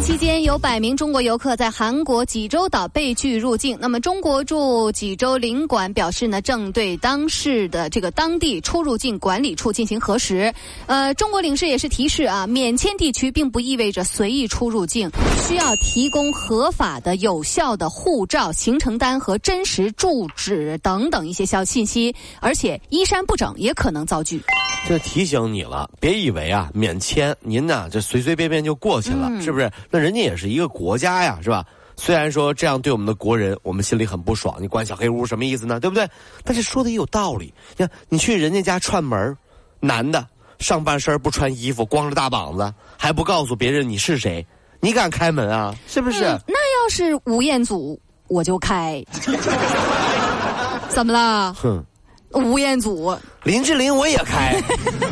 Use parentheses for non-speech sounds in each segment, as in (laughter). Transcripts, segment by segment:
期间，有百名中国游客在韩国济州岛被拒入境。那么，中国驻济州领馆表示呢，正对当事的这个当地出入境管理处进行核实。呃，中国领事也是提示啊，免签地区并不意味着随意出入境，需要提供合法的、有效的护照、行程单和真实住址等等一些消信息，而且衣衫不整也可能遭拒。这提醒你了，别以为啊免签您呢这随随便便就过去了，是不是？那人家也是一个国家呀，是吧？虽然说这样对我们的国人，我们心里很不爽。你关小黑屋什么意思呢？对不对？但是说的也有道理。你看，你去人家家串门，男的上半身不穿衣服，光着大膀子，还不告诉别人你是谁，你敢开门啊？是不是？那要是吴彦祖，我就开。(laughs) 怎么了？哼。吴彦祖、林志玲我也开，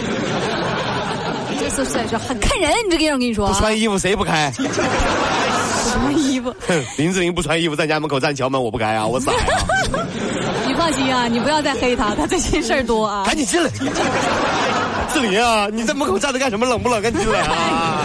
(laughs) 这是是是很看人，你这个样我跟你说，不穿衣服谁不开？什么衣服？(laughs) 林志玲不穿衣服在家门口站桥门，我不开啊，我傻呀。(laughs) 你放心啊，你不要再黑他，他最近事儿多啊。赶紧进来，志玲啊，你在门口站着干什么？冷不冷？赶紧进来啊！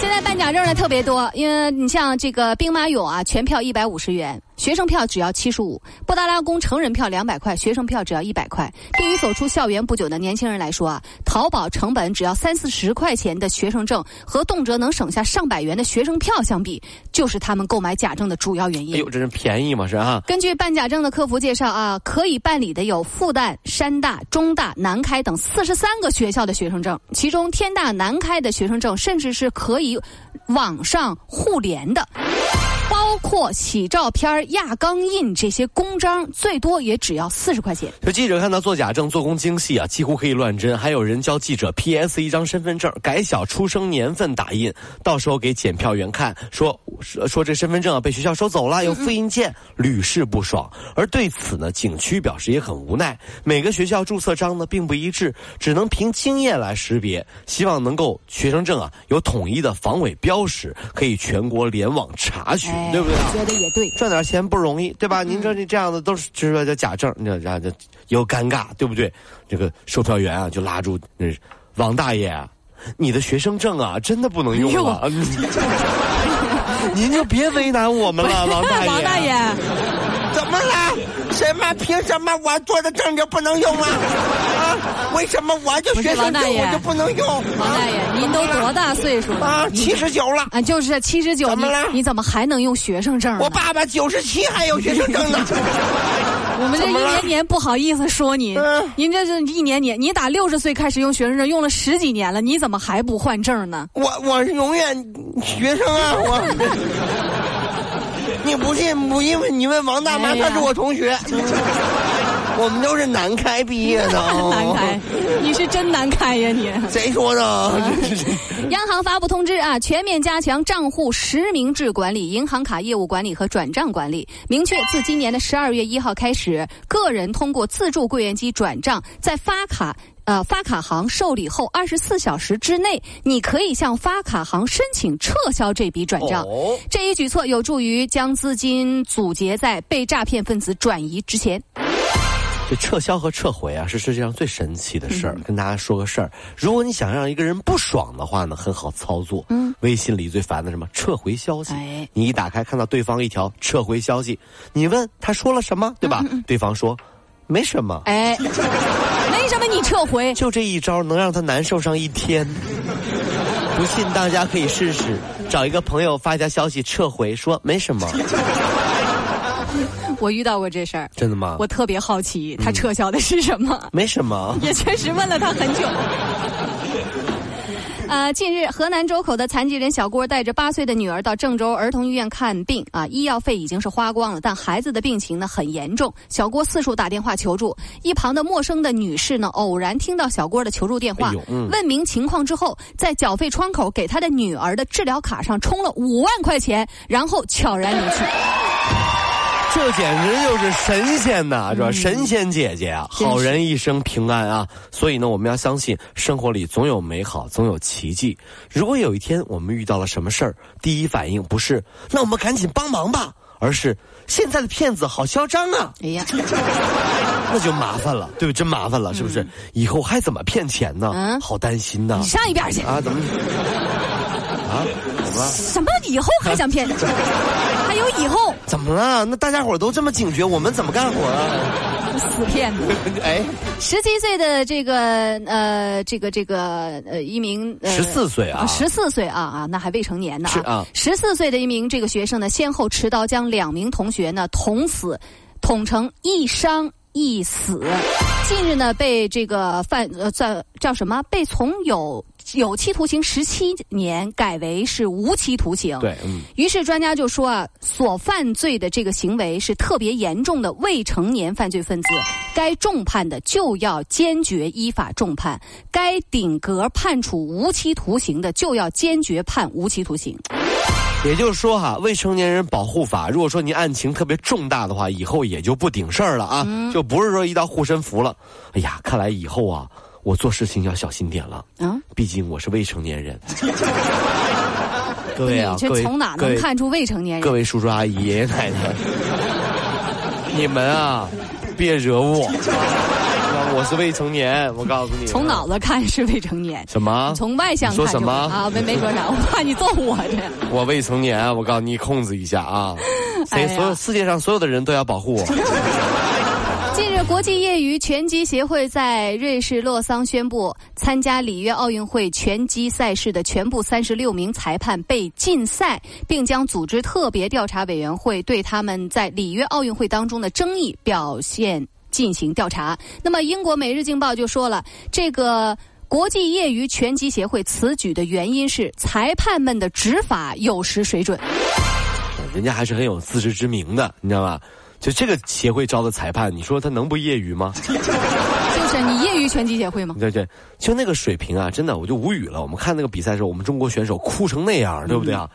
现在办假证的特别多，因为你像这个兵马俑啊，全票一百五十元。学生票只要七十五，布达拉宫成人票两百块，学生票只要一百块。对于走出校园不久的年轻人来说啊，淘宝成本只要三四十块钱的学生证和动辄能省下上百元的学生票相比，就是他们购买假证的主要原因。哎呦，这是便宜嘛，是啊。根据办假证的客服介绍啊，可以办理的有复旦、山大、中大、南开等四十三个学校的学生证，其中天大、南开的学生证甚至是可以网上互联的。包括洗照片、压钢印这些公章，最多也只要四十块钱。有记者看到做假证做工精细啊，几乎可以乱真。还有人教记者 PS 一张身份证，改小出生年份打印，到时候给检票员看，说说这身份证啊被学校收走了，有复印件，屡试不爽。而对此呢，景区表示也很无奈，每个学校注册章呢并不一致，只能凭经验来识别，希望能够学生证啊有统一的防伪标识，可以全国联网查询。对不对？觉得也对，赚点钱不容易，对吧？您说这这样的都是就是说叫假证，你知道这又尴尬，对不对？这个售票员啊就拉住那王大爷，你的学生证啊真的不能用了，您就别为难我们了，王大爷。(laughs) 王大爷，(laughs) 怎么了？什么？凭什么我做的证就不能用啊？啊？(laughs) 为什么我就学生证我就不能用？王大爷，您都多大岁数了？啊，七十九了。啊，就是七十九。怎么了？你怎么还能用学生证？我爸爸九十七还有学生证呢。(laughs) (laughs) 我们这一年年不好意思说您，您这是一年年，你打六十岁开始用学生证，用了十几年了，你怎么还不换证呢？我我是永远学生啊，我。你不信？不因为你问王大妈，她是我同学。我们都是南开毕业的。(laughs) 南开，你是真南开呀你？谁说的？(laughs) 央行发布通知啊，全面加强账户实名制管理、银行卡业务管理和转账管理。明确，自今年的十二月一号开始，个人通过自助柜员机转账，在发卡。呃，发卡行受理后二十四小时之内，你可以向发卡行申请撤销这笔转账。这一举措有助于将资金阻截在被诈骗分子转移之前。这撤销和撤回啊，是世界上最神奇的事儿。跟大家说个事儿，如果你想让一个人不爽的话呢，很好操作。嗯，微信里最烦的什么？撤回消息。哎，你一打开看到对方一条撤回消息，你问他说了什么，对吧？对方说。没什么，哎，(laughs) 没什么，你撤回，就这一招能让他难受上一天。不信大家可以试试，找一个朋友发一条消息撤回，说没什么。(laughs) 我遇到过这事儿，真的吗？我特别好奇，他撤销的是什么？没什么，(laughs) 也确实问了他很久。呃，近日，河南周口的残疾人小郭带着八岁的女儿到郑州儿童医院看病啊，医药费已经是花光了，但孩子的病情呢很严重。小郭四处打电话求助，一旁的陌生的女士呢偶然听到小郭的求助电话，问明情况之后，在缴费窗口给他的女儿的治疗卡上充了五万块钱，然后悄然离去。这简直就是神仙呐，是吧？神仙姐姐啊，好人一生平安啊！所以呢，我们要相信生活里总有美好，总有奇迹。如果有一天我们遇到了什么事儿，第一反应不是“那我们赶紧帮忙吧”，而是现在的骗子好嚣张啊，哎呀，(laughs) 那就麻烦了，对不对？真麻烦了，是不是？以后还怎么骗钱呢？嗯好担心呐你！上一边去！啊，怎么？(laughs) 啊？怎么了？什么以后还想骗？(laughs) 还有以后怎么了？那大家伙都这么警觉，我们怎么干活啊？死骗子！(laughs) 哎，十七岁的这个呃，这个这个呃，一名呃十四岁啊，十四岁啊啊，那还未成年呢是啊十四岁的一名这个学生呢，先后持刀将两名同学呢捅死，捅成一伤一死。近日呢，被这个犯呃叫叫什么？被从有有期徒刑十七年改为是无期徒刑。对，嗯。于是专家就说啊，所犯罪的这个行为是特别严重的未成年犯罪分子，该重判的就要坚决依法重判；该顶格判处无期徒刑的就要坚决判无期徒刑。也就是说哈，未成年人保护法，如果说您案情特别重大的话，以后也就不顶事儿了啊，就不是说一道护身符了。哎呀，看来以后啊，我做事情要小心点了，啊，毕竟我是未成年人。(laughs) 各位啊，你这从哪能看出未成年人？各位叔叔阿姨、爷爷奶奶，(laughs) 你们啊，别惹我，我是未成年，我告诉你。从脑子看是未成年，什么？从外向看说看什么啊？没没说啥，我怕你揍我这。我未成年，我告诉你，控制一下啊！谁所有世界上所有的人都要保护我。(laughs) 近日，国际业余拳击协会在瑞士洛桑宣布，参加里约奥运会拳击赛事的全部三十六名裁判被禁赛，并将组织特别调查委员会对他们在里约奥运会当中的争议表现进行调查。那么，英国《每日镜报》就说了，这个。国际业余拳击协会此举的原因是裁判们的执法有失水准。人家还是很有自知之明的，你知道吧？就这个协会招的裁判，你说他能不业余吗？就是你业余拳击协会吗？对对，就那个水平啊，真的我就无语了。我们看那个比赛的时候，我们中国选手哭成那样，对不对啊？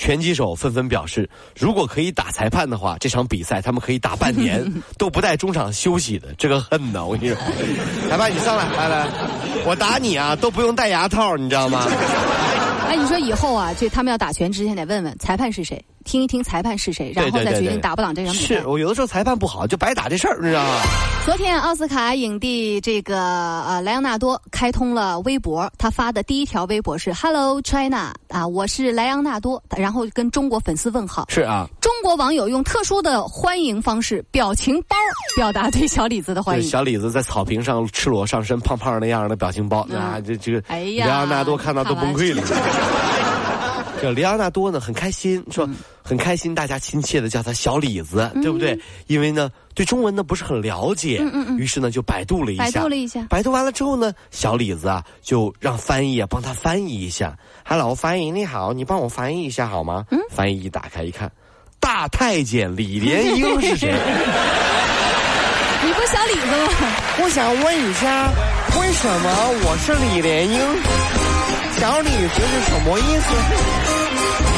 拳击手纷纷表示，如果可以打裁判的话，这场比赛他们可以打半年 (laughs) 都不带中场休息的。这个恨呐，我跟你说，(laughs) 裁判你上来，来来，我打你啊，都不用戴牙套，你知道吗？(laughs) 哎，你说以后啊，就他们要打拳之前得问问裁判是谁，听一听裁判是谁，然后再决定打不打这场比赛是。我有的时候裁判不好，就白打这事儿，你知道吗？昨天奥斯卡影帝这个呃莱昂纳多开通了微博，他发的第一条微博是 “Hello China” 啊，我是莱昂纳多，然后跟中国粉丝问好。是啊，中国网友用特殊的欢迎方式——表情包，表达对小李子的欢迎。小李子在草坪上赤裸上身，胖胖那样的表情包、嗯啊，这这个哎呀莱昂纳多看到都崩溃了。这莱昂纳多呢很开心，说、嗯很开心，大家亲切的叫他小李子，对不对？因为呢对中文呢不是很了解，于是呢就百度了一下，百度了一下百度完了之后呢，小李子啊就让翻译啊帮他翻译一下。Hello，翻译你好，你帮我翻译一下好吗？嗯，翻译一打开一看，大太监李莲英是谁？(laughs) 你不是小李子吗？我想问一下，为什么我是李莲英？小李子是什么意思？Thank you.